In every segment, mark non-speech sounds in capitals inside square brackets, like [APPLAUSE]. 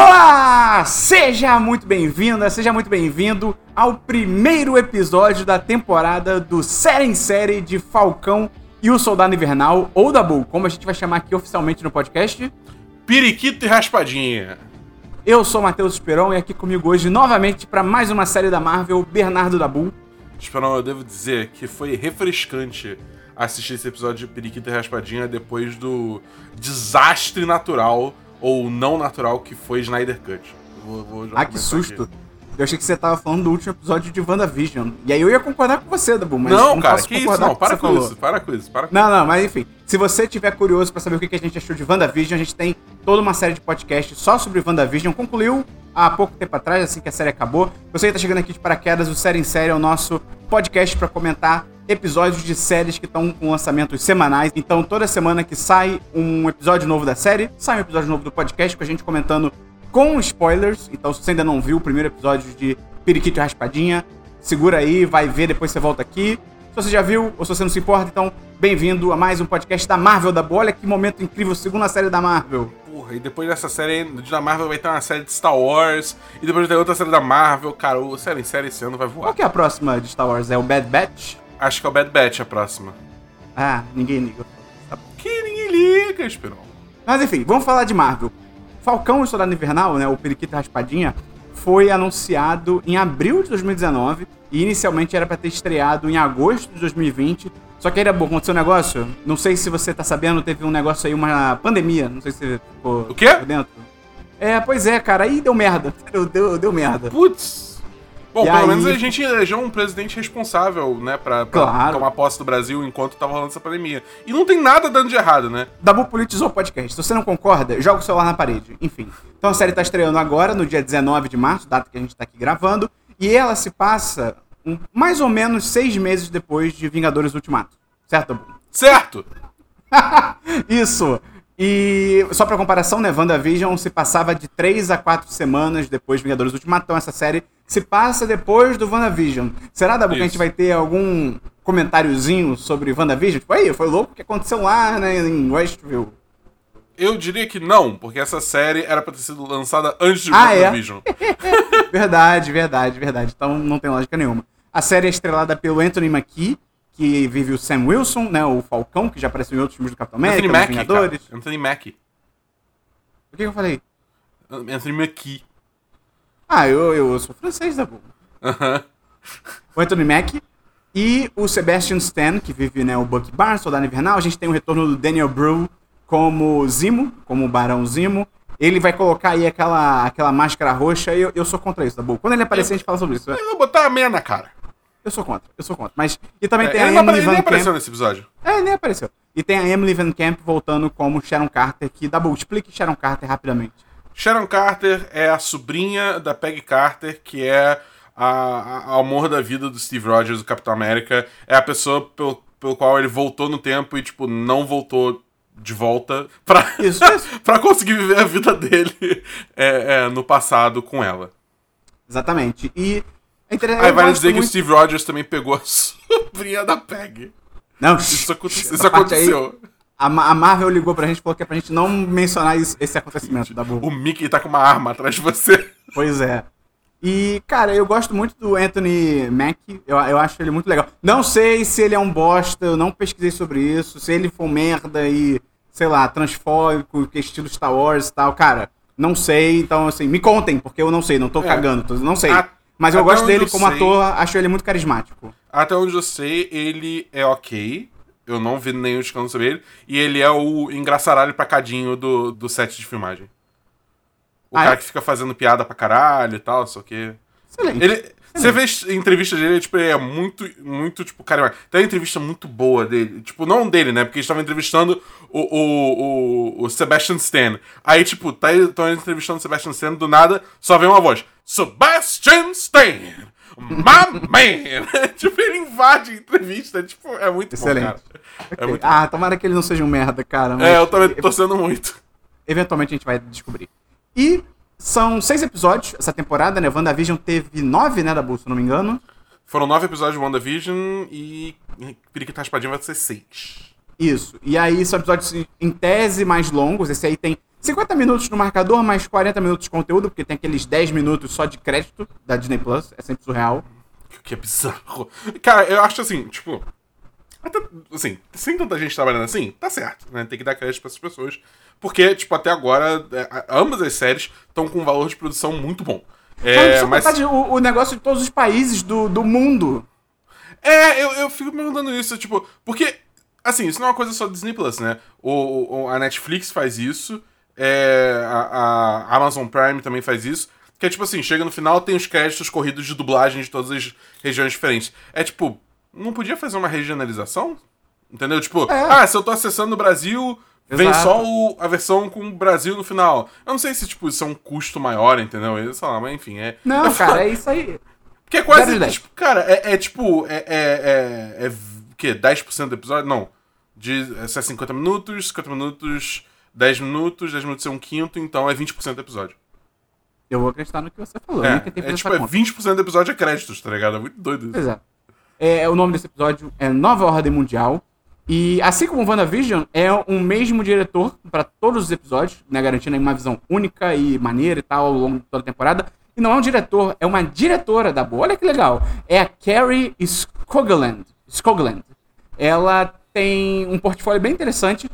Olá! Seja muito bem-vinda, seja muito bem-vindo ao primeiro episódio da temporada do Série em Série de Falcão e o Soldado Invernal, ou Dabu, como a gente vai chamar aqui oficialmente no podcast. Periquito e Raspadinha. Eu sou Matheus Esperon e aqui comigo hoje novamente para mais uma série da Marvel, Bernardo Dabu. Esperon, eu devo dizer que foi refrescante assistir esse episódio de Periquito e Raspadinha depois do desastre natural ou não natural que foi Snyder Cut. Vou, vou ah, que susto. Aqui. Eu achei que você tava falando do último episódio de WandaVision. E aí eu ia concordar com você, Dabu, mas não, não cara, que isso? Não, para com, com isso, para com isso, para com Não, não, mas enfim. Se você tiver curioso para saber o que a gente achou de WandaVision, a gente tem toda uma série de podcasts só sobre WandaVision. Concluiu há pouco tempo atrás, assim que a série acabou. Você que tá chegando aqui de paraquedas, o Série em Série é o nosso podcast para comentar episódios de séries que estão com lançamentos semanais. Então, toda semana que sai um episódio novo da série, sai um episódio novo do podcast com a gente comentando com spoilers. Então, se você ainda não viu o primeiro episódio de Periquito Raspadinha, segura aí, vai ver, depois você volta aqui. Se você já viu ou se você não se importa, então bem-vindo a mais um podcast da Marvel da Bolha. Que momento incrível, segunda série da Marvel. Porra, e depois dessa série da Marvel vai ter uma série de Star Wars, e depois vai ter outra série da Marvel. Cara, o série em série esse ano vai voar. Qual que é a próxima de Star Wars? É o Bad Batch? Acho que é o Bad Batch a próxima. Ah, ninguém liga. Tá que ninguém liga, Esperon. Mas enfim, vamos falar de Marvel. Falcão e Soldado Invernal, né, o Periquito Raspadinha, foi anunciado em abril de 2019 e inicialmente era para ter estreado em agosto de 2020. Só que aí, bom, aconteceu um negócio. Não sei se você tá sabendo, teve um negócio aí, uma pandemia. Não sei se você ficou o quê? dentro. É, pois é, cara. Aí deu merda. [LAUGHS] Deu, deu, deu merda. Putz. Bom, e pelo aí... menos a gente elegeu um presidente responsável, né, pra, pra claro. tomar posse do Brasil enquanto tava rolando essa pandemia. E não tem nada dando de errado, né? Dabu politizou o podcast. Se você não concorda, joga o celular na parede. Enfim. Então a série tá estreando agora, no dia 19 de março, data que a gente tá aqui gravando. E ela se passa mais ou menos seis meses depois de Vingadores Ultimato. Certo? Certo! [LAUGHS] Isso! E só pra comparação, né, WandaVision se passava de 3 a 4 semanas depois de Vingadores Ultimato, então essa série se passa depois do WandaVision. Será, Dabu, que a gente vai ter algum comentáriozinho sobre WandaVision? Tipo, aí, foi louco o que aconteceu lá, né, em Westview. Eu diria que não, porque essa série era pra ter sido lançada antes de ah, é? WandaVision. É? [LAUGHS] verdade, verdade, verdade. Então não tem lógica nenhuma. A série é estrelada pelo Anthony Mackie, que vive o Sam Wilson, né? O Falcão, que já apareceu em outros filmes do Capitão América, Anthony Mackie, Vingadores. Cara. Anthony Mackie. O que, eu falei? Anthony Mackie. Ah, eu, eu sou francês, da boa. Uhum. O Anthony Mackie. E o Sebastian Stan, que vive né, o Bucky Barnes, Soldado Invernal. A gente tem o retorno do Daniel Brew como Zimo, como o Barão Zimo. Ele vai colocar aí aquela, aquela máscara roxa e eu, eu sou contra isso, tá bom? Quando ele aparecer, a gente fala sobre isso. Eu vou botar a meia na cara. Eu sou contra, eu sou contra. Mas. E também é, tem a Emily Van nem apareceu nesse episódio. É, nem apareceu. E tem a Emily Van Camp voltando como Sharon Carter, que. Dabu, explique Sharon Carter rapidamente. Sharon Carter é a sobrinha da Peggy Carter, que é a, a, amor da vida do Steve Rogers, do Capitão América. É a pessoa pelo, pelo qual ele voltou no tempo e, tipo, não voltou de volta [LAUGHS] pra, isso, [LAUGHS] isso. pra conseguir viver a vida dele [LAUGHS] é, é, no passado com ela. Exatamente. E é Aí vai dizer muito... que o Steve Rogers também pegou a [LAUGHS] sobrinha da Peg. Não, isso, isso aconteceu. Aí, a, Marvel ligou pra gente e falou que é pra gente não mencionar isso, esse acontecimento da O Mickey tá com uma arma atrás de você. [LAUGHS] Pois é. E, cara, eu gosto muito do Anthony Mack. Eu, eu acho ele muito legal. Não sei se ele é um bosta, eu não pesquisei sobre isso. Se ele for merda e, sei lá, transfóbico, que é estilo Star Wars e tal. Cara, não sei. Então, assim, me contem, porque eu não sei, não tô é. cagando. Tô, não sei. A mas eu Até gosto dele eu como sei, ator, acho ele muito carismático. Até onde eu sei, ele é ok. Eu não vi nenhum escândalo sobre ele. E ele é o engraçaralho pra cadinho do, do set de filmagem. O ah, cara é? que fica fazendo piada pra caralho e tal, só que. Excelente. Ele, você vê entrevista dele, tipo, ele é muito, muito, tipo, cara, tem uma entrevista muito boa dele. Tipo, não dele, né? Porque eles estavam entrevistando o, o, o, o, Sebastian Stan. Aí, tipo, tá estão entrevistando o Sebastian Stan, do nada, só vem uma voz. Sebastian Stan! My man! [LAUGHS] tipo, ele invade a entrevista. Tipo, é muito Excelente. bom. Okay. É muito ah, bom. tomara que ele não seja um merda, cara. Mas... É, eu também tô torcendo muito. Eventualmente a gente vai descobrir. E são seis episódios essa temporada, né? WandaVision teve nove, né, da bolsa, se não me engano. Foram nove episódios de WandaVision e Periquita Raspadinha vai ser seis. Isso. E aí são episódios em tese mais longos. Esse aí tem 50 minutos no marcador, mais 40 minutos de conteúdo, porque tem aqueles 10 minutos só de crédito da Disney Plus. É sempre surreal. Que é bizarro. Cara, eu acho assim, tipo. Até, assim, sem tanta gente trabalhando assim, tá certo, né? Tem que dar crédito pra essas pessoas. Porque, tipo, até agora, é, ambas as séries estão com um valor de produção muito bom. É, mas... o, o negócio de todos os países do, do mundo. É, eu, eu fico me perguntando isso, tipo, porque, assim, isso não é uma coisa só do Disney Plus, né? O, o a Netflix faz isso, é, a, a, Amazon Prime também faz isso. Que é tipo assim, chega no final, tem os créditos corridos de dublagem de todas as regiões diferentes. É tipo, não podia fazer uma regionalização? Entendeu? Tipo, é. ah, se eu tô acessando o Brasil, Vem só o, a versão com o Brasil no final. Eu não sei se, tipo, isso é um custo maior, entendeu? Sei lá, mas enfim, é. Não, é [LAUGHS] cara, é isso aí. Porque é quase. Tipo, cara, é, é, tipo. É, é, é, é o quê? 10% do episódio? Não. De, é 50 minutos, 50 minutos, 10 minutos, 10 minutos é um quinto, então é 20% do episódio. Eu vou acreditar no que você falou. É, é tipo, é 20% do episódio é créditos, tá ligado? É muito doido isso. Exato. É, o nome desse episódio é Nova Ordem Mundial. E assim como o WandaVision, é um mesmo diretor para todos os episódios, né, garantindo uma visão única e maneira e tal ao longo de toda a temporada. E não é um diretor, é uma diretora da boa. Olha que legal. É a Carrie Skogland. Skogland. Ela tem um portfólio bem interessante.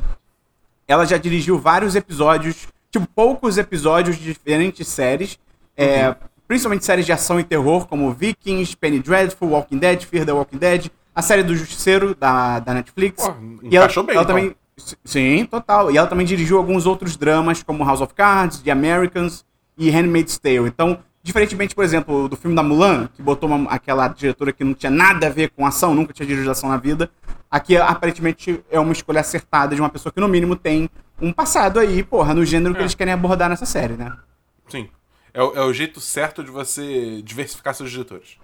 Ela já dirigiu vários episódios, tipo, poucos episódios de diferentes séries. É, uhum. Principalmente séries de ação e terror, como Vikings, Penny Dreadful, Walking Dead, Fear the Walking Dead a série do Justiceiro da, da Netflix. Pô, e ela, bem, ela então. também. Sim, total. E ela também dirigiu alguns outros dramas, como House of Cards, The Americans e Handmaid's Tale. Então, diferentemente, por exemplo, do filme da Mulan, que botou uma, aquela diretora que não tinha nada a ver com ação, nunca tinha dirigido ação na vida, aqui aparentemente é uma escolha acertada de uma pessoa que, no mínimo, tem um passado aí, porra, no gênero é. que eles querem abordar nessa série, né? Sim. É, é o jeito certo de você diversificar seus diretores.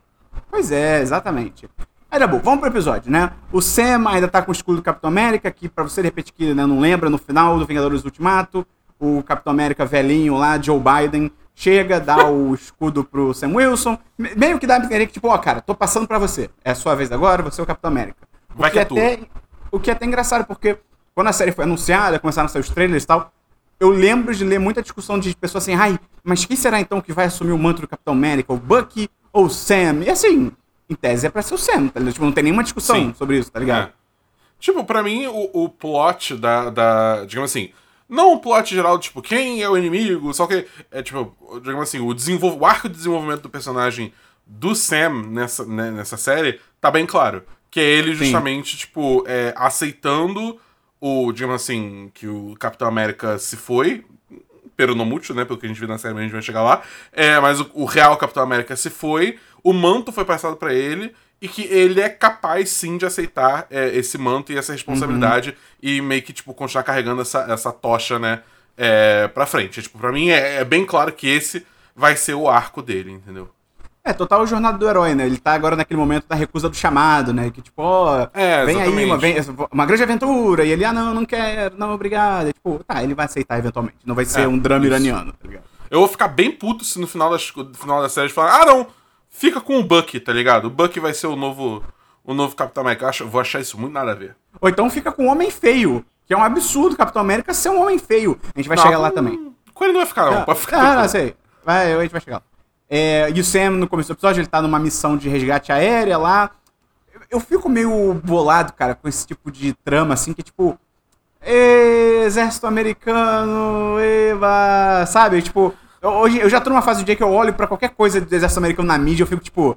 Pois é, exatamente. Aí, Dabu, vamos pro episódio, né? O Sam ainda tá com o escudo do Capitão América, que pra você repetir que né, não lembra, no final do Vingadores Ultimato, o Capitão América velhinho lá, Joe Biden, chega, dá o escudo pro Sam Wilson, meio que dá a entender que, tipo, ó, cara, tô passando pra você. É a sua vez agora, você é o Capitão América. O Vai que, é até, o que é até engraçado, porque quando a série foi anunciada, começaram a sair os trailers e tal, eu lembro de ler muita discussão de pessoas assim, ai, mas quem será então que vai assumir o manto do Capitão América? O Bucky ou o Sam? E assim, em tese é pra ser o Sam, tá ligado? Tipo, não tem nenhuma discussão Sim. sobre isso, tá ligado? É. Tipo, pra mim, o, o plot da, da. Digamos assim. Não o plot geral, tipo, quem é o inimigo, só que. É tipo, digamos assim, o, desenvol... o arco de desenvolvimento do personagem do Sam nessa, né, nessa série tá bem claro. Que é ele justamente, Sim. tipo, é, aceitando o, digamos assim, que o Capitão América se foi, peronomútil, né? Pelo que a gente viu na série, a gente vai chegar lá. É, mas o, o real Capitão América se foi o manto foi passado para ele e que ele é capaz sim de aceitar é, esse manto e essa responsabilidade uhum. e meio que, tipo, continuar carregando essa, essa tocha, né, é, pra frente. Tipo, pra mim é, é bem claro que esse vai ser o arco dele, entendeu? É, total jornada do herói, né? Ele tá agora naquele momento da recusa do chamado, né? Que tipo, ó, é, vem aí uma, vem, uma grande aventura, e ele, ah, não, não quero, não, obrigado. E, tipo, tá, ele vai aceitar eventualmente. Não vai ser é, um drama isso. iraniano, tá ligado? Eu vou ficar bem puto se no final, das, no final da série falar, ah, não, Fica com o Buck, tá ligado? O Buck vai ser o novo, o novo Capitão América. Eu acho, vou achar isso muito nada a ver. Ou então fica com o Homem Feio, que é um absurdo Capitão América ser um homem feio. A gente vai não, chegar lá também. Com ele não vai ficar, não. Pode ficar ah, não, sei. Vai, a gente vai chegar lá. É, e o Sam, no começo do episódio, ele tá numa missão de resgate aérea lá. Eu fico meio bolado, cara, com esse tipo de trama, assim, que tipo. Exército americano, eva, sabe? Tipo, eu, hoje eu já tô numa fase do dia que eu olho pra qualquer coisa do exército americano na mídia e eu fico tipo.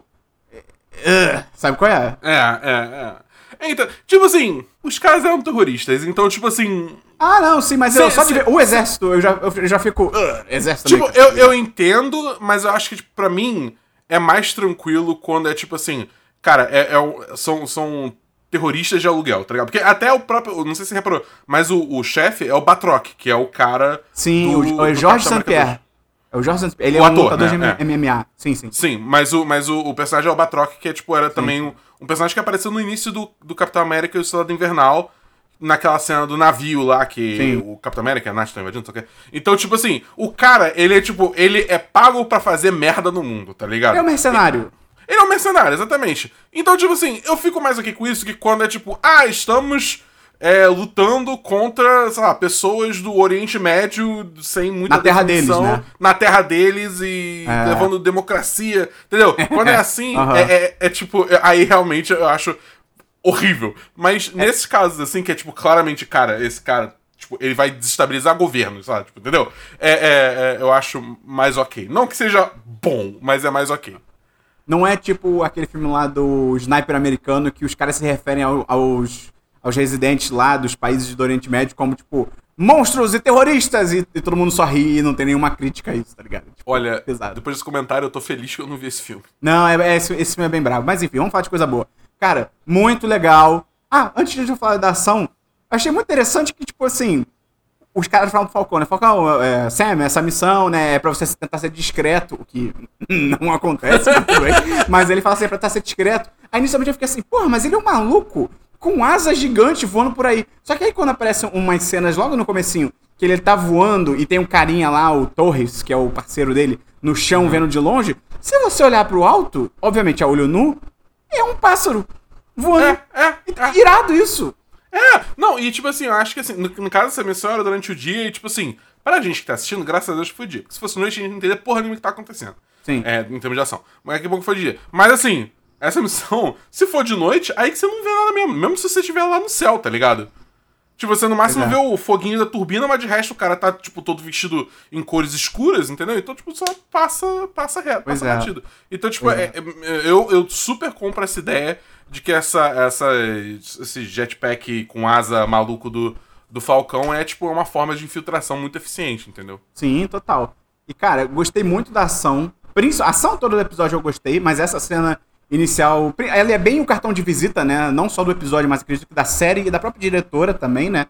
Uh, sabe qual é? É, é, é. Então, tipo assim, os caras eram terroristas, então, tipo assim. Ah, não, sim, mas cê, eu, só de ver o exército, eu já, eu já fico. Uh, exército Tipo, eu, eu entendo, mas eu acho que, tipo, pra mim, é mais tranquilo quando é tipo assim. Cara, é, é são, são terroristas de aluguel, tá ligado? Porque até o próprio. Não sei se você reparou, mas o, o chefe é o Batroc, que é o cara. Sim, do, o, o Jorge Saint-Pierre. É o Jorge Ele o é um ator, lutador né? de MMA. É. Sim, sim. Sim, mas o, mas o, o personagem é o Batroc, que é, tipo, era sim. também um, um, personagem que apareceu no início do, do Capitão América e o Soldado Invernal, naquela cena do navio lá, que sim. o Capitão América, a Nath tá invadindo, não sei o quê. Então, tipo assim, o cara, ele é, tipo, ele é pago para fazer merda no mundo, tá ligado? Ele é um mercenário. Ele, ele é um mercenário, exatamente. Então, tipo assim, eu fico mais aqui com isso que quando é tipo, ah, estamos é, lutando contra, sei lá, pessoas do Oriente Médio sem muita Na terra deles, né? Na terra deles e É. levando democracia. Entendeu? [LAUGHS] Quando é assim, Aham. é, é- é tipo. é- Aí realmente eu acho horrível. Mas É. nesses casos, assim, que é tipo, claramente, cara, esse cara. Tipo, ele vai desestabilizar governos, sabe? Tipo, entendeu? É, é- é- eu acho mais ok. Não que seja bom, mas é mais ok. Não é tipo aquele filme lá do sniper americano que os caras se referem ao- aos, aos residentes lá dos países do Oriente Médio como, tipo, monstros e terroristas e, e todo mundo só ri e não tem nenhuma crítica a isso, tá ligado? Tipo, Olha, pesado. depois desse comentário, eu tô feliz que eu não vi esse filme. Não, é, é- esse, esse filme é bem bravo. Mas enfim, vamos falar de coisa boa. Cara, muito legal. Ah, antes de eu falar da ação, achei muito interessante que, tipo assim, os caras falam pro Falcão, né? Falcão, é, Sam, essa missão, né, é pra você tentar ser discreto, o que [LAUGHS] não acontece. Mas ele fala assim, é pra tentar ser discreto. Aí inicialmente eu fiquei assim, porra, mas ele é um maluco com asas gigantes voando por aí. Só que aí quando aparecem umas cenas logo no comecinho, que ele tá voando e tem um carinha lá, o Torres, que é o parceiro dele, no chão vendo de longe, se você olhar pro alto, obviamente a olho nu, é um pássaro voando. É, é, é. Irado isso. É, não, e tipo assim, eu acho que assim, no, no caso dessa missão era durante o dia e tipo assim, pra gente que tá assistindo, graças a Deus foi dia. Se fosse noite, a gente não entenderia porra nenhuma o que tá acontecendo. Sim. É, em termos de ação. Mas que bom que foi dia. Mas assim, essa missão, se for de noite, aí que você não vê nada mesmo. Mesmo se você estiver lá no céu, tá ligado? Tipo, você no máximo Pois vê é. o foguinho da turbina, mas de resto o cara tá, tipo, todo vestido em cores escuras, entendeu? Então, tipo, só passa, passa reto, Pois passa é. batido. Então, tipo, Pois é- é- eu, eu super compro essa ideia de que essa, essa, esse jetpack com asa maluco do, do Falcão é, tipo, uma forma de infiltração muito eficiente, entendeu? Sim, total. E, cara, gostei muito da ação. A ação toda do episódio eu gostei, mas essa cena inicial. Ela é bem o cartão de visita, né? Não só do episódio, mas acredito que da série e da própria diretora também, né?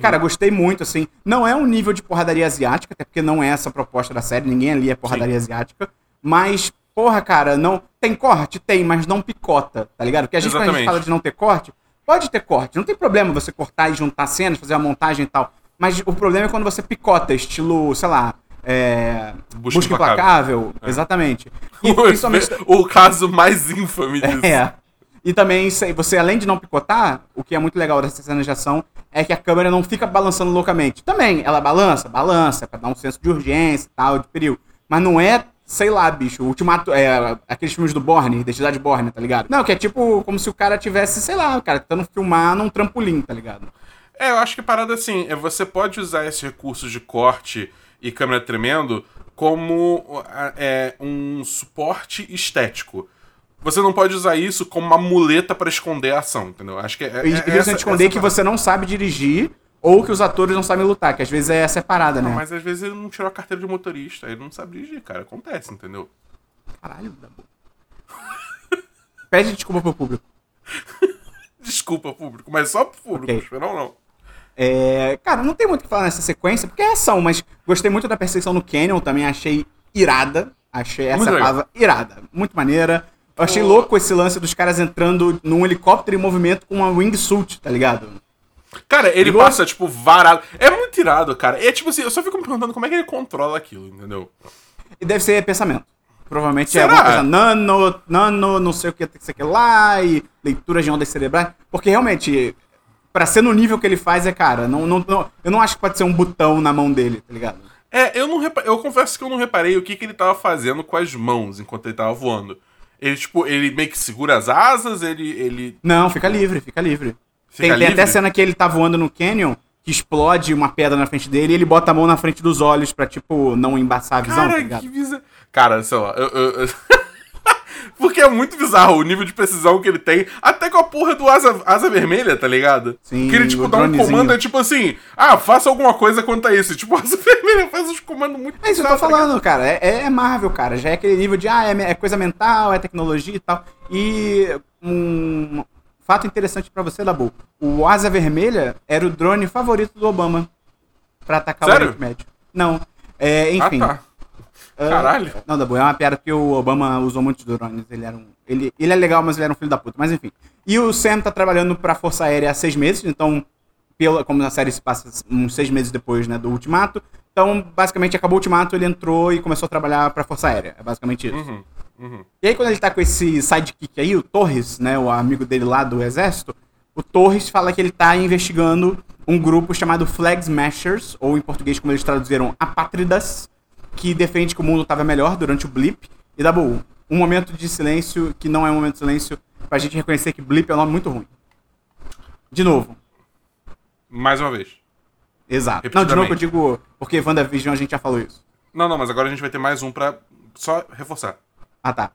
Cara, gostei muito, assim. Não é um nível de porradaria asiática, até porque não é essa a proposta da série, ninguém ali é porradaria asiática. Mas, porra, cara, não. Tem corte? Tem, mas não picota, tá ligado? Porque a gente, quando a gente fala de não ter corte, pode ter corte. Não tem problema você cortar e juntar cenas, fazer uma montagem e tal. Mas o problema é quando você picota, estilo, sei lá. É... Busca Busca, Implacável. implacável. Exatamente. E [LAUGHS] principalmente. [LAUGHS] o caso mais infame disso. É. E também, você além de não picotar, o que é muito legal dessa cena de ação é que a câmera não fica balançando loucamente. Também, ela balança, balança, pra dar um senso de urgência e tal, de perigo. Mas não é, sei lá, bicho, o ultimato. É, aqueles filmes do Borne, Identidade Borne, tá ligado? Não, que é tipo como se o cara tivesse, sei lá, o cara tentando filmar num trampolim, tá ligado? É, eu acho que parada assim, é você pode usar esses recursos de corte e câmera tremendo como é, um suporte estético. Você não pode usar isso como uma muleta pra esconder a ação, entendeu? Acho que é, E é, é, essa- esconder essa que parada. você não sabe dirigir ou que os atores não sabem lutar, que às vezes é essa parada, né? Não, mas às vezes ele não tirou a carteira de motorista, ele não sabe dirigir, cara. Acontece, entendeu? Caralho, da boca. Pede desculpa pro público. [LAUGHS] Desculpa, público, mas só pro público, Ok. esperão não. É, cara, não tem muito o que falar nessa sequência, porque é ação, mas gostei muito da perseguição no Canyon, também achei irada. Achei essa Muito legal. palavra irada. Muito maneira. Eu achei Pô. louco esse lance dos caras entrando num helicóptero em movimento com uma wingsuit, tá ligado? Cara, ele passa, tipo, varado. É muito irado, cara. É tipo assim, eu só fico me perguntando como é que ele controla aquilo, entendeu? E deve ser pensamento. Provavelmente Será? é alguma coisa nano, nano, não sei o que, sei o que lá, e leitura de ondas cerebrais. Porque realmente, pra ser no nível que ele faz, é cara, não, não, não- eu não acho que pode ser um botão na mão dele, tá ligado? É, eu não eu confesso que eu não reparei o que, que ele tava fazendo com as mãos enquanto ele tava voando. Ele, tipo, ele meio que segura as asas, ele. ele Não, fica livre, fica livre. Fica tem, tem livre? até cena que ele tá voando no canyon, que explode uma pedra na frente dele e ele bota a mão na frente dos olhos pra, tipo, não embaçar a visão, tá Cara, ligado? que bizarro. Cara, sei lá, eu. eu- eu- [LAUGHS] Porque é muito bizarro o nível de precisão que ele tem, até com a porra do asa, asa vermelha, tá ligado? Sim, que ele, tipo, dá um dronezinho. comando, é tipo assim, ah, faça alguma coisa quanto a isso. Tipo, a [LAUGHS] asa vermelha faz uns comandos muito É isso que eu tô tá falando, cara. É, é Marvel, cara. Já é aquele nível de, ah, é, é coisa mental, é tecnologia e tal. E um fato interessante pra você, Dabu. O Asa Vermelha era o drone favorito do Obama pra atacar Sério? o Oriente Médio. Não. É, enfim. Ah, tá. Caralho. Não, Dabu, é uma piada porque o Obama usou muitos drones. Ele era um. Ele, ele é legal, mas ele era um filho da puta. Mas enfim. E o Sam tá trabalhando pra Força Aérea há seis meses, então, pela, como na série se passa uns seis meses depois né, do Ultimato. Então, basicamente, acabou o Ultimato, ele entrou e começou a trabalhar pra Força Aérea. É basicamente isso. Uhum, uhum. E aí, quando ele tá com esse sidekick aí, o Torres, né, o amigo dele lá do exército, o Torres fala que ele tá investigando um grupo chamado Flag Smashers, ou em português como eles traduziram, Apátridas, que defende que o mundo estava melhor durante o blip. E Dabu, um momento de silêncio que não é um momento de silêncio pra gente reconhecer que blip é um nome muito ruim. De novo. Mais uma vez. Exato. Não, de novo eu digo porque WandaVision a gente já falou isso. Não, não, mas agora a gente vai ter mais um pra só reforçar. Ah, tá.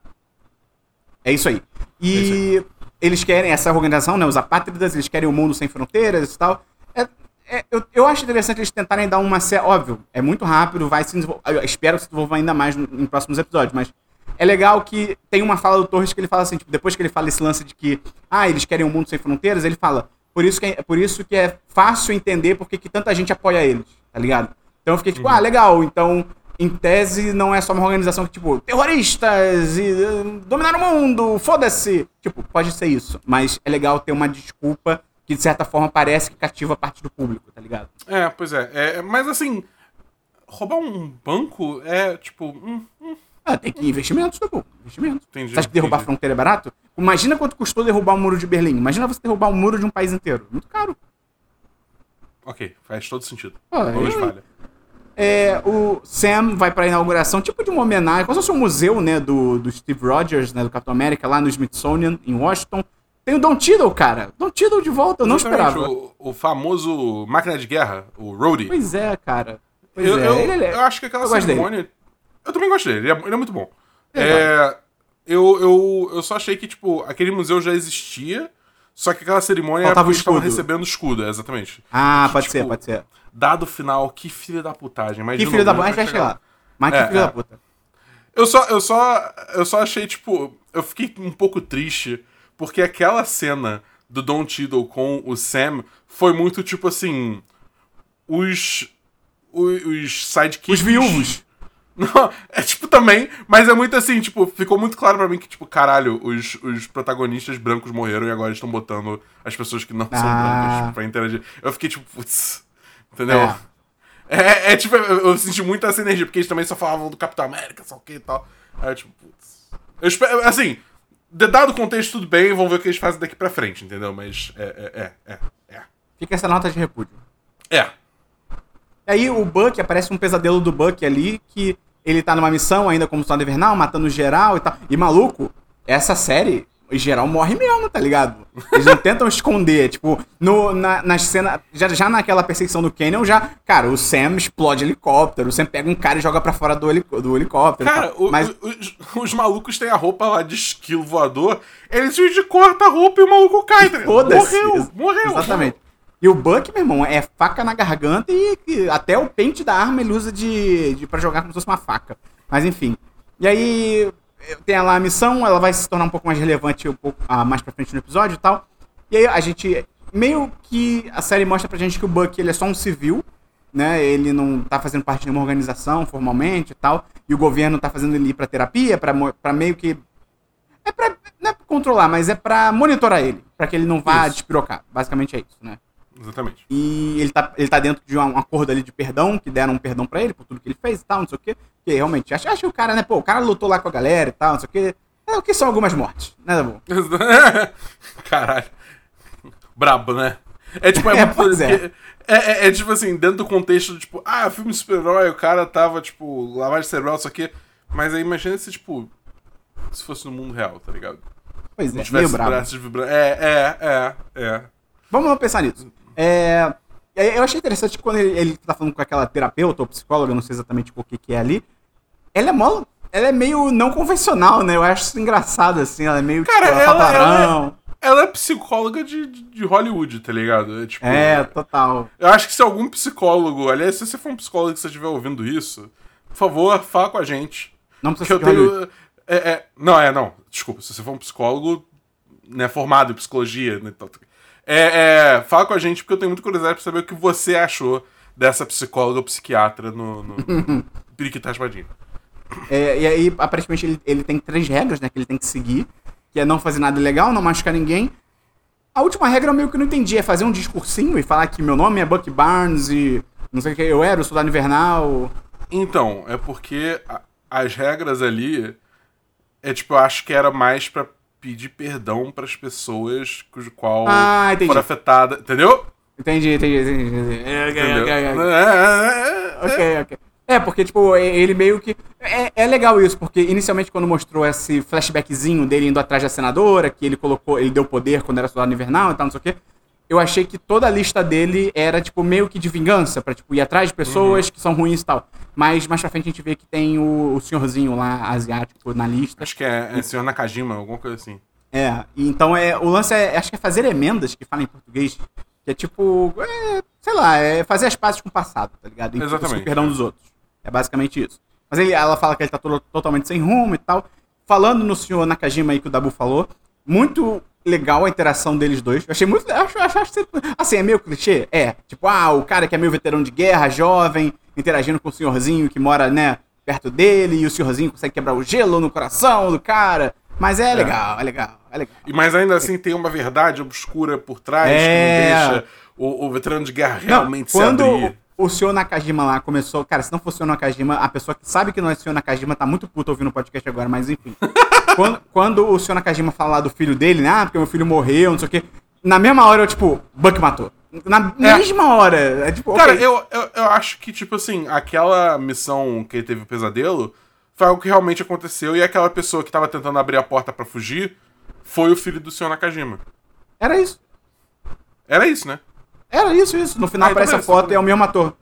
É isso aí. E é isso aí. eles querem, essa organização, né, os apátridas, eles querem o mundo sem fronteiras e tal. É, é, eu, eu acho interessante eles tentarem dar uma série. Óbvio, é muito rápido, vai se desenvolver. Espero que se desenvolva ainda mais no, em próximos episódios, mas é legal que tem uma fala do Torres que ele fala assim, tipo, depois que ele fala esse lance de que, ah, eles querem um mundo sem fronteiras, ele fala, por isso que é, por isso que é fácil entender porque que tanta gente apoia eles, tá ligado? Então eu fiquei tipo, uhum. ah, legal, então em tese não é só uma organização que, tipo, terroristas e uh, dominar o mundo, foda-se. Tipo, pode ser isso, mas é legal ter uma desculpa que de certa forma parece que cativa parte do público, tá ligado? É, pois é. é mas assim, roubar um banco é tipo. Hum, hum, ah, tem que investimentos, tá bom. Investimentos. Entendi, você acha que derrubar entendi. a fronteira é barato? Imagina quanto custou derrubar o um muro de Berlim. Imagina você derrubar o um muro de um país inteiro. Muito caro. Ok, faz todo sentido. Ah, Vamos falha. É, o Sam vai pra inauguração, tipo de uma homenagem, como se fosse um museu, né, do, do Steve Rogers, né, do Capitão América, lá no Smithsonian, em Washington. Tem o Don Tiddle, cara. Don Tiddle de volta, eu não esperava. O, o, famoso máquina de guerra, o Rhodey. Pois é, cara. Pois eu, é. Eu, ele, ele é... eu acho que aquela eu cerimônia... Eu também gosto dele, ele é, ele é muito bom. É, é eu, eu, eu só achei que, tipo, aquele museu já existia, só que aquela cerimônia Faltava era porque recebendo escudo, exatamente. Ah, que, pode tipo, ser, pode ser. Dado final, que filho da putagem. Mas que filho da puta, a gente vai chegar lá. Mas que é, filho é. da puta. Eu só, eu, só, eu só achei, tipo, eu fiquei um pouco triste, porque aquela cena do Don Tiddle com o Sam foi muito, tipo assim, os, os, os sidekicks... Os viúvos. [LAUGHS] Não, é tipo também, mas é muito assim, tipo, ficou muito claro para mim que, tipo, caralho, os, os protagonistas brancos morreram e agora estão botando as pessoas que não ah. são brancas tipo, pra interagir. Eu fiquei tipo, putz, entendeu? É. É, é, tipo, eu, senti muito essa energia, porque eles também só falavam do Capitão América, só o que e tal. Aí eu, tipo, putz. Eu espero, assim, dado o contexto, tudo bem, vamos ver o que eles fazem daqui pra frente, entendeu? Mas é, é, é, é. Fica essa nota de repúdio. É. Aí o Buck, aparece um pesadelo do Buck ali, que ele tá numa missão ainda como soldado invernal, matando geral e tal. E maluco, essa série, geral morre mesmo, tá ligado? Eles não tentam esconder, tipo, no, na, na cena, já, já naquela perseguição do Canyon, já, cara, o Sam explode helicóptero, o Sam pega um cara e joga pra fora do, helic, do helicóptero. Cara, o, Mas... os, os, malucos têm a roupa lá de esquilo voador, eles de corta a roupa e o maluco cai. Tá morreu, morreu. Exatamente. E o Buck, meu irmão, é faca na garganta e, e até o pente da arma ele usa de, de para jogar como se fosse uma faca. Mas enfim. E aí tem lá a missão, ela vai se tornar um pouco mais relevante um pouco ah, mais pra frente no episódio e tal. E aí a gente meio que a série mostra pra gente que o Buck ele é só um civil, né? Ele não tá fazendo parte de uma organização formalmente e tal. E o governo tá fazendo ele ir pra terapia, pra, pra meio que. É pra. Não é pra controlar, mas é pra monitorar ele. Pra que ele não vá isso. despirocar. Basicamente é isso, né? Exatamente. E ele tá, ele tá dentro de um, acordo ali de perdão, que deram um perdão pra ele por tudo que ele fez e tal, não sei o quê. Que realmente, acho, acho que o cara, né, pô, o cara lutou lá com a galera e tal, não sei o quê. É, o que são algumas mortes, né, bom? [LAUGHS] Caralho. Brabo, né? É tipo, é, [LAUGHS] é muito. É. É, é, é, tipo assim, dentro do contexto, tipo, ah, filme super-herói, o cara tava, tipo, lavagem cerebral, isso aqui. Mas aí imagina se, tipo, se fosse no mundo real, tá ligado? Pois é, meio brabo. É, é, é, é. Vamos pensar nisso. É, eu achei interessante quando ele, ele tá falando com aquela terapeuta ou psicóloga, não sei exatamente o que, que é ali. Ela é mó, ela é meio não convencional, né? Eu acho isso engraçado, assim. Ela é meio. Cara, tipo, ela, ela, é, ela, é, psicóloga de, de Hollywood, tá ligado? É, tipo, é, total. Eu acho que se algum psicólogo. Aliás, se você for um psicólogo que você estiver ouvindo isso, por favor, fala com a gente. Não precisa que eu tenho. É, é, não, é, não. Desculpa, se você for um psicólogo né, formado em psicologia, né, é, é, fala com a gente, porque eu tenho muita curiosidade pra saber o que você achou dessa psicóloga ou psiquiatra no, no [LAUGHS] Periquita Raspadinho. É, e aí, aparentemente, ele, ele tem três regras, né, que ele tem que seguir, que é não fazer nada ilegal, não machucar ninguém. A última regra eu meio que não entendi, é fazer um discursinho e falar que meu nome é Buck Barnes e não sei o que, eu era o soldado invernal. Então, é porque a, as regras ali, é tipo, eu acho que era mais pra pedir perdão pras pessoas cujo qual Ah, entendi. foram afetadas. Entendeu? Entendi, entendi, entendi. entendi. É, ok, Entendeu? ok. É, é, é, Ok, ok. É, porque, tipo, ele meio que. É, é legal isso, porque inicialmente quando mostrou esse flashbackzinho dele indo atrás da senadora, que ele colocou, ele deu poder quando era soldado invernal e tal, não sei o quê. Eu achei que toda a lista dele era, tipo, meio que de vingança, pra, tipo, ir atrás de pessoas que são ruins e tal. Mas mais pra frente a gente vê que tem o, o senhorzinho lá, asiático, na lista. Acho que é, é Senhor Nakajima, alguma coisa assim. É, então é, o lance é, acho que é fazer emendas, que fala em português, que é tipo, é, sei lá, é fazer as pazes com o passado, tá ligado? E tipo, Exatamente. conseguir perdão dos outros. É basicamente isso. Mas ele, ela fala que ele tá to- totalmente sem rumo e tal. Falando no senhor Nakajima aí que o Dabu falou, muito legal a interação deles dois. Eu achei muito. Acho, acho, acho, assim, é meio clichê? É. Tipo, ah, o cara que é meio veterano de guerra, jovem, interagindo com o senhorzinho que mora, né, perto dele, e o senhorzinho consegue quebrar o gelo no coração do cara. Mas é legal, é legal, é legal. E, mas ainda assim tem uma verdade obscura por trás É. que não deixa o, o veterano de guerra realmente Não, quando se abrir. O, senhor Nakajima lá começou. Cara, se não fosse o senhor Nakajima, a pessoa que sabe que não é o senhor Nakajima tá muito puta ouvindo o podcast agora, mas enfim. [LAUGHS] quando, quando o senhor Nakajima fala lá do filho dele, né? Ah, porque meu filho morreu, não sei o quê. Na mesma hora eu, tipo, Buck matou. Na É. mesma hora. É tipo, Cara, ok. eu, eu, eu acho que, tipo assim, aquela missão que ele teve o pesadelo foi algo que realmente aconteceu e aquela pessoa que tava tentando abrir a porta pra fugir foi o filho do Senhor Nakajima. Era isso. Era isso, né? Era isso, isso. No final Ah, então aparece a beleza, foto então e é o mesmo ator.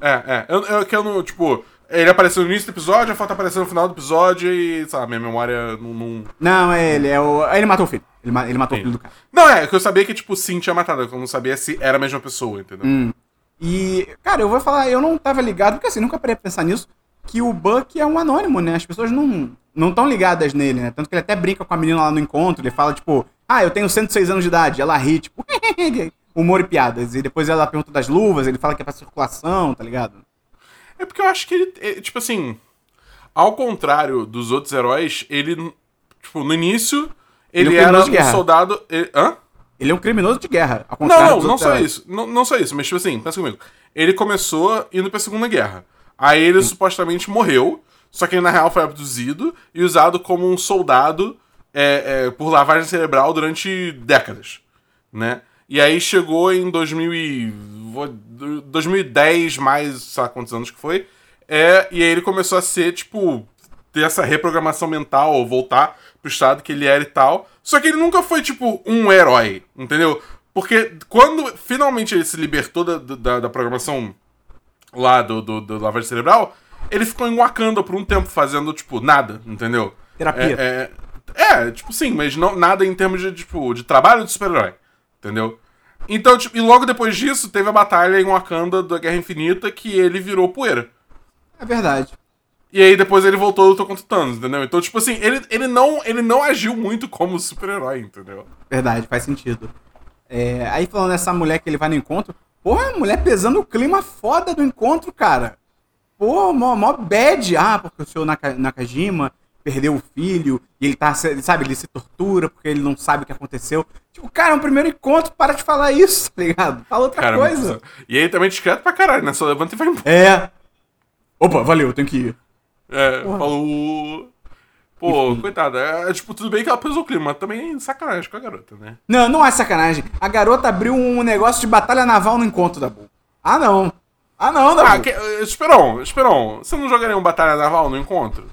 É, é. Eu, eu, que eu não, tipo, ele apareceu no início do episódio, a foto apareceu no final do episódio e, sabe, minha memória não. Não, Não, é ele. É o... Ele matou o filho. Ele, ma- ele matou o filho do cara. não é, que eu sabia que, tipo, sim tinha matado, eu não sabia se era a mesma pessoa, entendeu? Hum. E, cara, eu vou falar, eu não tava ligado, porque assim, nunca parei pra pensar nisso, que o Buck é um anônimo, né? As pessoas não não estão ligadas nele, né? Tanto que ele até brinca com a menina lá no encontro, ele fala, tipo, ah, eu tenho 106 anos de idade. Ela ri, tipo, [LAUGHS] humor e piadas. E depois ela pergunta das luvas, ele fala que é pra circulação, tá ligado? É porque eu acho que ele, é, tipo assim, ao contrário dos outros heróis, ele, tipo, no início, Ele ele, é um era um soldado. ele- hã? Ele é um criminoso de guerra, ao contrário Não, não, não só heróis. isso. Não, não só isso, mas tipo assim, pensa comigo. Ele começou indo pra Segunda Guerra. Aí ele supostamente morreu, só que ele na real foi abduzido e usado como um soldado é, é, por lavagem cerebral durante décadas, né? E aí chegou em 2000 e, vou- 2010, mais sei lá quantos anos que foi, é, e aí ele começou a ser, tipo, ter essa reprogramação mental, ou voltar pro estado que ele era e tal. Só que ele nunca foi, tipo, um herói, entendeu? Porque quando finalmente ele se libertou da, da, da programação lá do, do, do lavagem cerebral, ele ficou em Wakanda por um tempo fazendo, tipo, nada, entendeu? Terapia. É, é, é, tipo, sim, mas não, nada em termos de, tipo, de trabalho de super-herói, entendeu? Então, tipo, e logo depois disso, teve a batalha em Wakanda da Guerra Infinita que ele virou poeira. É verdade. E aí depois ele voltou e lutou contra o Thanos, entendeu? Então, tipo assim, ele, ele, não, ele não agiu muito como super-herói, entendeu? Verdade, faz sentido. É, aí falando dessa mulher que ele vai no encontro, porra, a mulher pesando o clima foda do encontro, cara. Pô, mó, mó bad. Ah, porque o senhor Naka, Nakajima perdeu o filho e ele tá, sabe, ele se tortura porque ele não sabe o que aconteceu. Tipo, cara, é um primeiro encontro, para de falar isso, [LAUGHS] tá ligado? Fala outra Cara, coisa. muito- E aí também discreto pra caralho, né? Só levanta e vai embora. É. Opa, valeu, tenho que ir. É, Porra. falou. Pô, coitada. É, tipo, tudo bem que ela pesou o clima, mas também é sacanagem com a garota, né? Não, não é sacanagem. A garota abriu um negócio de batalha naval no encontro da Bull. Ah, não. Ah, não, da Ah, que, Esperon, Esperon, você não jogaria um Batalha Naval no encontro?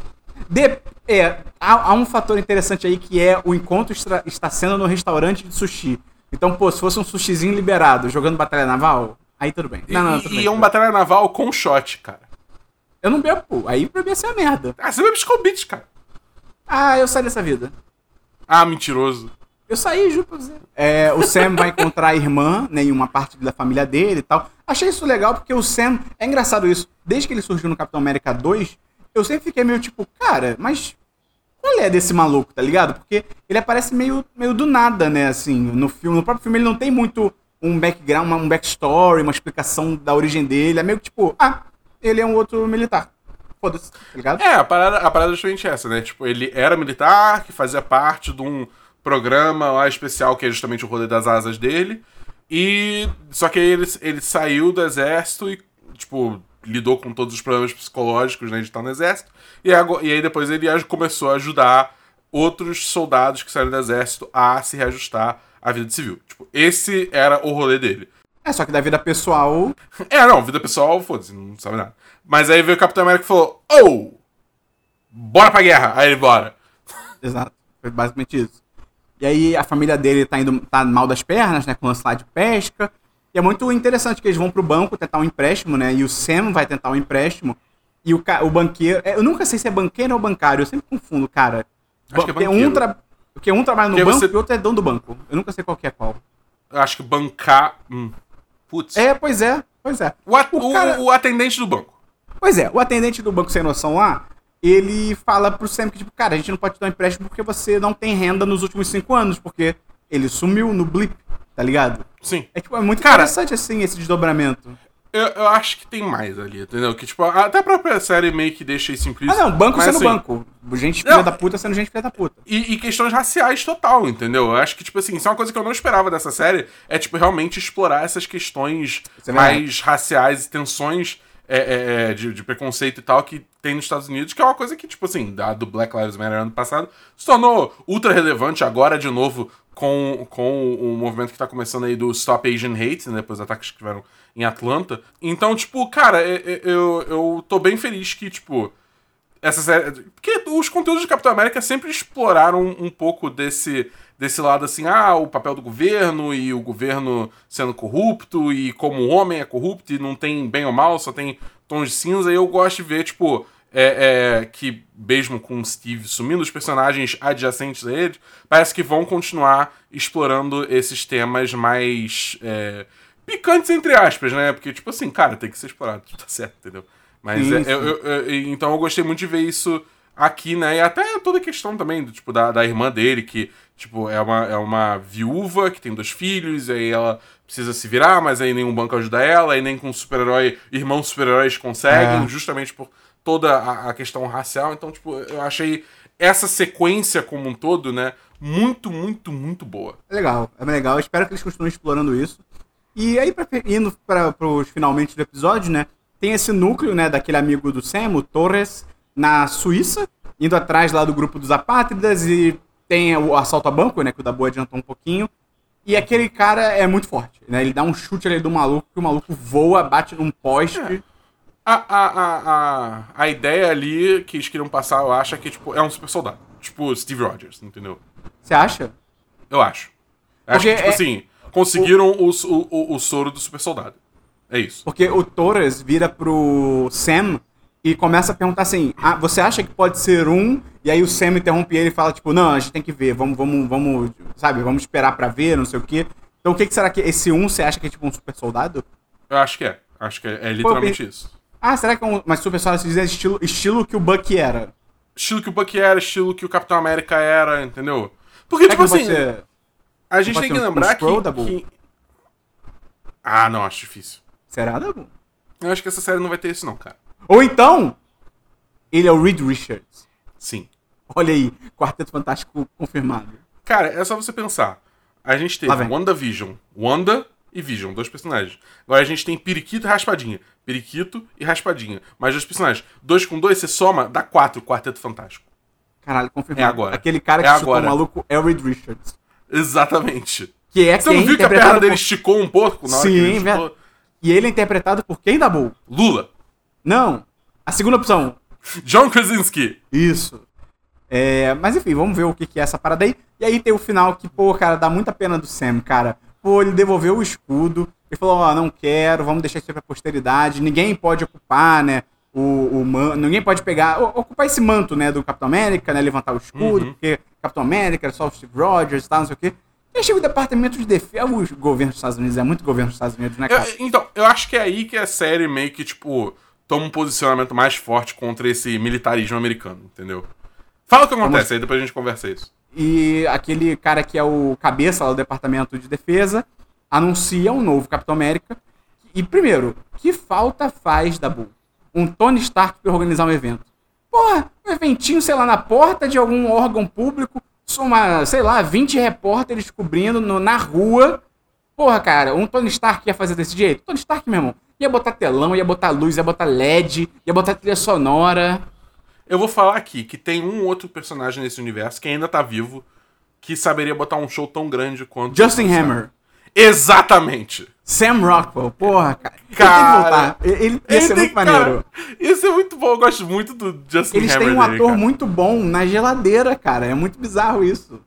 De- é, há, há um fator interessante aí que é o encontro estra- está sendo no restaurante de sushi. Então, pô, se fosse um sushizinho liberado jogando batalha naval, aí tudo bem. Não, não, e, tudo e bem. é um Batalha Naval com shot, cara. Eu não bebo, pô. Aí pra mim ia ser uma merda. Ah, você bebe Beats, cara. Ah, eu saí dessa vida. Ah, mentiroso. Eu saí, juro pra você. É, o Sam vai encontrar a irmã, né, em uma parte da família dele e tal. Achei isso legal porque o Sam. É engraçado isso. Desde que ele surgiu no Capitão América 2, eu sempre fiquei meio tipo, cara, mas. Qual é desse maluco, tá ligado? Porque ele aparece meio, meio do nada, né, assim, no filme. No próprio filme ele não tem muito um background, um backstory, uma explicação da origem dele. É meio que tipo, ah, ele é um outro militar. Foda-se, tá ligado? É, a parada, a parada é justamente essa, né? Tipo, ele era militar, que fazia parte de um programa lá especial que é justamente o rolê das asas dele. E. Só que ele, ele saiu do exército e, tipo, lidou com todos os problemas psicológicos, né, de estar no exército. E, e aí depois ele começou a ajudar outros soldados que saíram do exército a se reajustar à vida civil. Tipo, esse era o rolê dele. É, só que da vida pessoal. É, não, vida pessoal, foda-se, não sabe nada. Mas aí veio o Capitão América e falou: Oh! Bora pra guerra! Aí ele bora. [LAUGHS] Exato, foi basicamente isso. E aí a família dele tá indo tá mal das pernas, né? Com o lance lá de pesca. E é muito interessante que eles vão pro banco tentar um empréstimo, né? E o Sam vai tentar um empréstimo. E o, o banqueiro. Eu nunca sei se é banqueiro ou bancário, eu sempre confundo, cara. Acho que é Porque banqueiro. um, tra... Porque um trabalha no Porque banco você- e o outro é dono do banco. Eu nunca sei qual que é qual. Eu acho que bancar. Hum. Putz. É, pois é, pois é. O, at- o- cara- o atendente do banco. Pois é, o atendente do banco sem noção lá, ele fala pro Sam que, tipo, cara, a gente não pode te dar um empréstimo porque você não tem renda nos últimos cinco anos, porque ele sumiu no blip, tá ligado? Sim. É, tipo, é muito Cara- interessante, assim, esse desdobramento. Eu, eu acho que tem mais ali, entendeu? Que, tipo, até a própria série meio que deixa isso implícito. Ah, não, banco mas, sendo assim, banco. Gente filha Não. da puta sendo gente filha da puta. E, e questões raciais total, entendeu? Eu acho que, tipo assim, isso é uma coisa que eu não esperava dessa série, é, tipo, realmente explorar essas questões mais raciais e tensões é, é, é, de, de preconceito e tal que tem nos Estados Unidos, que é uma coisa que, tipo assim, da, do Black Lives Matter ano passado, se tornou ultra relevante agora, de novo, com, com o movimento que tá começando aí do Stop Asian Hate, né, depois dos ataques que tiveram em Atlanta. Então, tipo, cara, é- é- eu, eu tô bem feliz que, tipo, essa série. Porque os conteúdos de Capitão América sempre exploraram um pouco desse, desse lado assim, ah, o papel do governo e o governo sendo corrupto e como o homem é corrupto e não tem bem ou mal, só tem tons de cinza. E eu gosto de ver, tipo, é, é, que mesmo com o Steve sumindo, os personagens adjacentes a ele, parece que vão continuar explorando esses temas mais. é, picantes, entre aspas, né? Porque, tipo assim, cara, tem que ser explorado, [LAUGHS] tá certo, entendeu? Mas Sim, é, sim. eu- eu- eu- então eu gostei muito de ver isso aqui, né? E até toda a questão também do, tipo, da, da irmã dele, que, tipo, é uma, é uma viúva que tem dois filhos, e aí ela precisa se virar, mas aí nenhum banco ajuda ela, e nem com super-herói, irmãos super-heróis conseguem, É. justamente por toda a, a questão racial. Então, tipo, eu achei essa sequência como um todo, né? Muito, muito, muito boa. É legal, é legal. Eu espero que eles continuem explorando isso. E aí, pra, indo para os finalmente do episódio, né? Tem esse núcleo, né, daquele amigo do Sam, o Torres, na Suíça, indo atrás lá do grupo dos apátridas e tem o assalto a banco, né, que o Dabu adiantou um pouquinho. E aquele cara é muito forte, né? Ele dá um chute ali do maluco, que o maluco voa, bate num poste. É. A, a, a, a, a ideia ali que eles queriam passar, eu acho, é que tipo, é um super soldado. Tipo Steve Rogers, entendeu? Você acha? Eu acho. Eu acho Porque que, tipo é- assim, conseguiram o, o, o, o soro do super soldado. É isso. Porque o Torres vira pro Sam e começa a perguntar assim: ah, você acha que pode ser um? E aí o Sam interrompe ele e fala, tipo, não, a gente tem que ver, vamos, vamos, vamos, sabe, vamos esperar pra ver, não sei o quê. Então o que, que será que esse um você acha que é tipo um super soldado? Eu acho que é. Acho que é, é literalmente Pô, isso. Ah, será que é um. Mas super soldado se diz é estilo, estilo que o Bucky era. Estilo que o Bucky era, estilo que o Capitão América era, entendeu? Porque, Será tipo assim, ser- a gente tem que um- lembrar que, que. Ah, não, acho difícil. Será, Dabu? Eu acho que essa série não vai ter isso, não, cara. Ou então, ele é o Reed Richards. Sim. Olha aí, Quarteto Fantástico confirmado. Cara, é só você pensar. A gente teve. WandaVision, Wanda e Vision, dois personagens. Agora a gente tem Periquito e Raspadinha. Periquito e Raspadinha. Mais dois personagens. Dois com dois, você soma, dá quatro, Quarteto Fantástico. Caralho, confirmado. É agora. Aquele cara que É chutou o maluco é o Reed Richards. Exatamente. Que é Você não viu que a perna dele por- esticou um pouco na hora que ele Sim, chutou? velho. E ele é interpretado por quem, Dabu? Lula. Não. A segunda opção. John Krasinski. Isso. É, mas enfim, vamos ver o que, que é essa parada aí. E aí tem o final que, pô, cara, dá muita pena do Sam, cara. Pô, ele devolveu o escudo. Ele falou, ó, não quero, vamos deixar isso pra posteridade. Ninguém pode ocupar, né? O, o man... Ninguém pode pegar. o- Ocupar esse manto, né, do Capitão América, né? Levantar o escudo, Uhum. porque Capitão América era só o Steve Rogers e tal, não sei o quê. Aí chega o Departamento de Defesa. O governo dos Estados Unidos é muito governo dos Estados Unidos, né, Eu- cara? então, eu acho que é aí que a série meio que, tipo, toma um posicionamento mais forte contra esse militarismo americano, entendeu? Fala o que acontece, aí depois a gente conversa isso. E aquele cara que é o cabeça lá do Departamento de Defesa anuncia um novo Capitão América. E primeiro, que falta faz da Bull? Um Tony Stark pra organizar um evento. Porra, um eventinho, sei lá, na porta de algum órgão público, uma, sei lá, 20 repórteres cobrindo no- na rua. Porra, cara, um Tony Stark ia fazer desse jeito? Tony Stark, meu irmão, ia botar telão, ia botar luz, ia botar LED, ia botar trilha sonora. Eu vou falar aqui que tem um outro personagem nesse universo que ainda tá vivo, que saberia botar um show tão grande quanto. Justin Hammer. Exatamente. Sam Rockwell, porra, cara. Cara, ele tem que voltar. Ele, ele ia ser tem- muito maneiro. Cara, ia ser muito bom. Eu gosto muito do Justin Eles Hammer. têm um dele, ator cara. muito bom na geladeira, cara. É muito bizarro isso.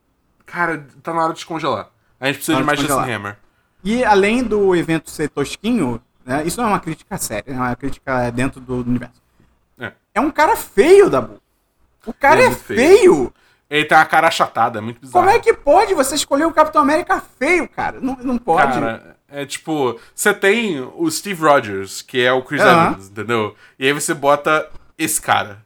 Cara, tá na hora de descongelar. A gente precisa Tá de mais Justin. Hammer. E além do evento ser tosquinho, né, isso não é uma crítica séria, é uma crítica dentro do universo. É. É um cara feio, Dabu. O cara é é, feio. feio. Ele tem uma cara achatada, é muito bizarro. Como é que pode você escolher um Capitão América feio, cara? Não, não pode. Cara, é tipo, você tem o Steve Rogers, que é o Chris Aham. Evans, entendeu? E aí você bota esse cara.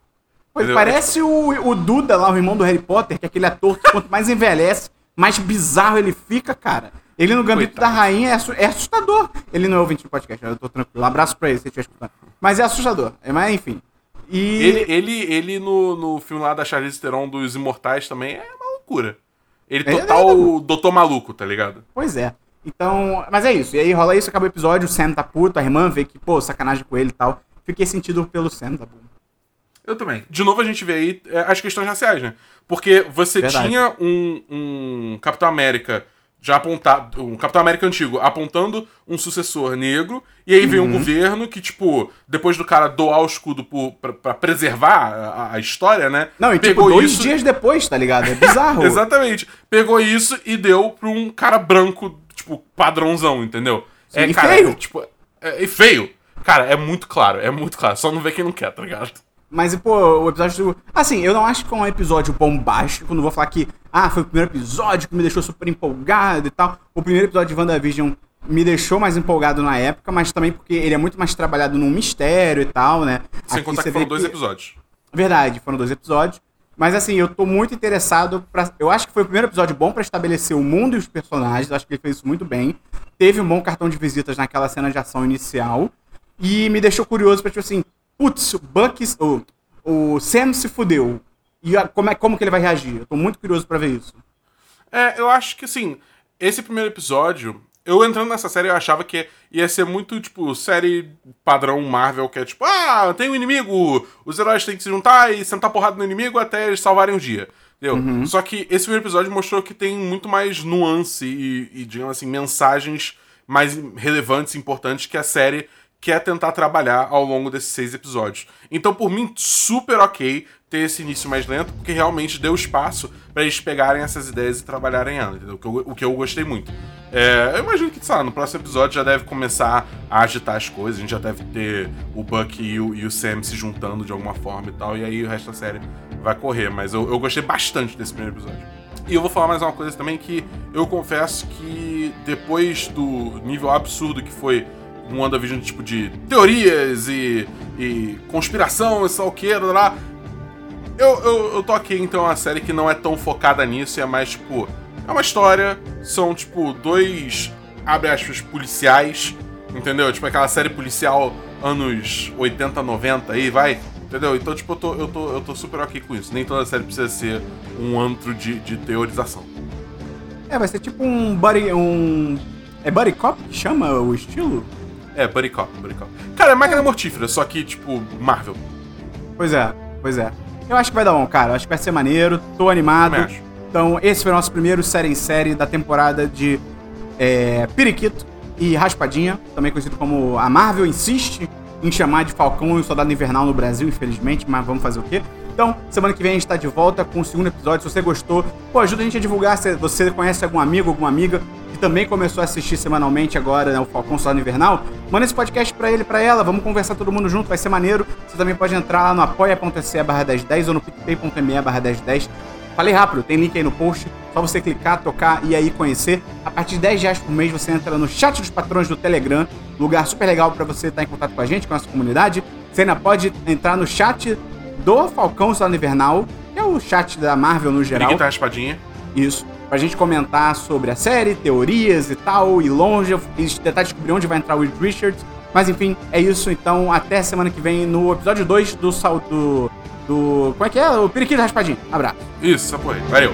Pois parece o, o Duda lá, o irmão do Harry Potter, que é aquele ator que quanto mais envelhece, mais bizarro ele fica, cara. Ele no Gambito Coitado. da Rainha é, é assustador. Ele não é ouvinte do podcast, eu tô tranquilo. Um abraço pra ele se estiver escutando. Mas é assustador. É, Mas enfim. E. Ele, ele, ele no, no filme lá da Charlize Theron dos Imortais também é uma loucura. Ele é total doido. doutor maluco, tá ligado? Pois é. Então, mas é isso. E aí rola isso, acaba o episódio, o Sam tá puto, a irmã vê que, pô, sacanagem com ele e tal. Fiquei sentido pelo Sam, tá bom. Eu também. De novo a gente vê aí é, as questões raciais, né? Porque você Verdade. tinha um, um Capitão América já apontado, um Capitão América antigo apontando um sucessor negro, e aí Uhum. um governo que, tipo, depois do cara doar o escudo por, pra, pra preservar a, a história, né? Não, e tipo, dois dias depois, tá ligado? É bizarro. [LAUGHS] Exatamente. Pegou isso e deu pra um cara branco, tipo, padrãozão, entendeu? Sim, e cara, feio. Tipo, é, e feio. Cara, é muito claro, é muito claro. Só não vê quem não quer, tá ligado? Mas, pô, o episódio. Assim, eu não acho que é um episódio bombástico. Não vou falar que, ah, foi o primeiro episódio que me deixou super empolgado e tal. O primeiro episódio de WandaVision me deixou mais empolgado na época, mas também porque ele é muito mais trabalhado num mistério e tal, né? Sem Aqui contar que foram dois que- episódios. Verdade, foram dois episódios. Mas assim, eu tô muito interessado pra. Eu acho que foi o primeiro episódio bom pra estabelecer o mundo e os personagens. Eu acho que ele fez isso muito bem. Teve um bom cartão de visitas naquela cena de ação inicial. E me deixou curioso pra, tipo assim, putz, o Buck. O, o Sam se fudeu. E a- como, é, como que ele vai reagir? Eu tô muito curioso pra ver isso. É, eu acho que assim, esse primeiro episódio, eu entrando nessa série, eu achava que ia ser muito, tipo, série padrão Marvel, que é tipo, ah, tem um inimigo, os heróis têm que se juntar e sentar porrada no inimigo até eles salvarem o dia. Entendeu? Só que esse primeiro episódio mostrou que tem muito mais nuance e, e, digamos assim, mensagens mais relevantes e importantes que a série quer tentar trabalhar ao longo desses seis episódios. Então, por mim, super ok ter esse início mais lento, porque realmente deu espaço pra eles pegarem essas ideias e trabalharem elas, entendeu? O que eu, o que eu gostei muito. É, eu imagino que, sei lá, no próximo episódio já deve começar a agitar as coisas, a gente já deve ter o Buck e o, e o Sam se juntando de alguma forma e tal, e aí o resto da série vai correr. Mas eu, eu gostei bastante desse primeiro episódio. E eu vou falar mais uma coisa também que eu confesso que depois do nível absurdo que foi um WandaVision tipo de teorias e, e conspiração e salqueiro lá. Eu, eu, eu tô aqui então uma série que não é tão focada nisso, é mais tipo. É uma história, são tipo dois, abre aspas, policiais, entendeu? Tipo aquela série policial anos 80, 90 aí, vai. Entendeu? Então, tipo, eu tô, eu tô, eu tô super ok com isso. Nem toda série precisa ser um antro de, de teorização. É, vai ser tipo um buddy. um. É Buddy Cop que chama o estilo? É, Buddy Cop, Buddy Cop. Cara, é máquina mortífera, só que, tipo, Marvel. Pois é, pois é. Eu acho que vai dar bom, cara. Eu acho que vai ser maneiro. Tô animado. Então, esse foi o nosso primeiro série em série da temporada de é, Periquito e Raspadinha, também conhecido como a Marvel insiste em chamar de Falcão e o Soldado Invernal no Brasil, infelizmente, mas vamos fazer o quê? Então, semana que vem a gente tá de volta com o segundo episódio. Se você gostou, pô, ajuda a gente a divulgar. Se você conhece algum amigo, alguma amiga que também começou a assistir semanalmente agora, né, o Falcão Soldado Invernal, manda esse podcast pra ele, pra ela. Vamos conversar todo mundo junto, vai ser maneiro. Você também pode entrar lá no apoia.se barra 1010 ou no picpay.me barra 1010. Falei rápido, tem link aí no post. Só você clicar, tocar e aí conhecer. A partir de 10 reais por mês você entra no chat dos patrões do Telegram. Lugar super legal pra você estar em contato com a gente, com a nossa comunidade. Você ainda pode entrar no chat do Falcão Soldado Invernal, que é o chat da Marvel no geral. Ninguém tá raspadinha. Isso. Pra gente comentar sobre a série, teorias e tal, e longe, e tentar descobrir onde vai entrar o Reed Richards. Mas enfim, é isso. Então, até semana que vem no episódio 2 do salto. Do, do. Como é que é? O Periquito Raspadinho. Abraço. Isso, apoio. Valeu.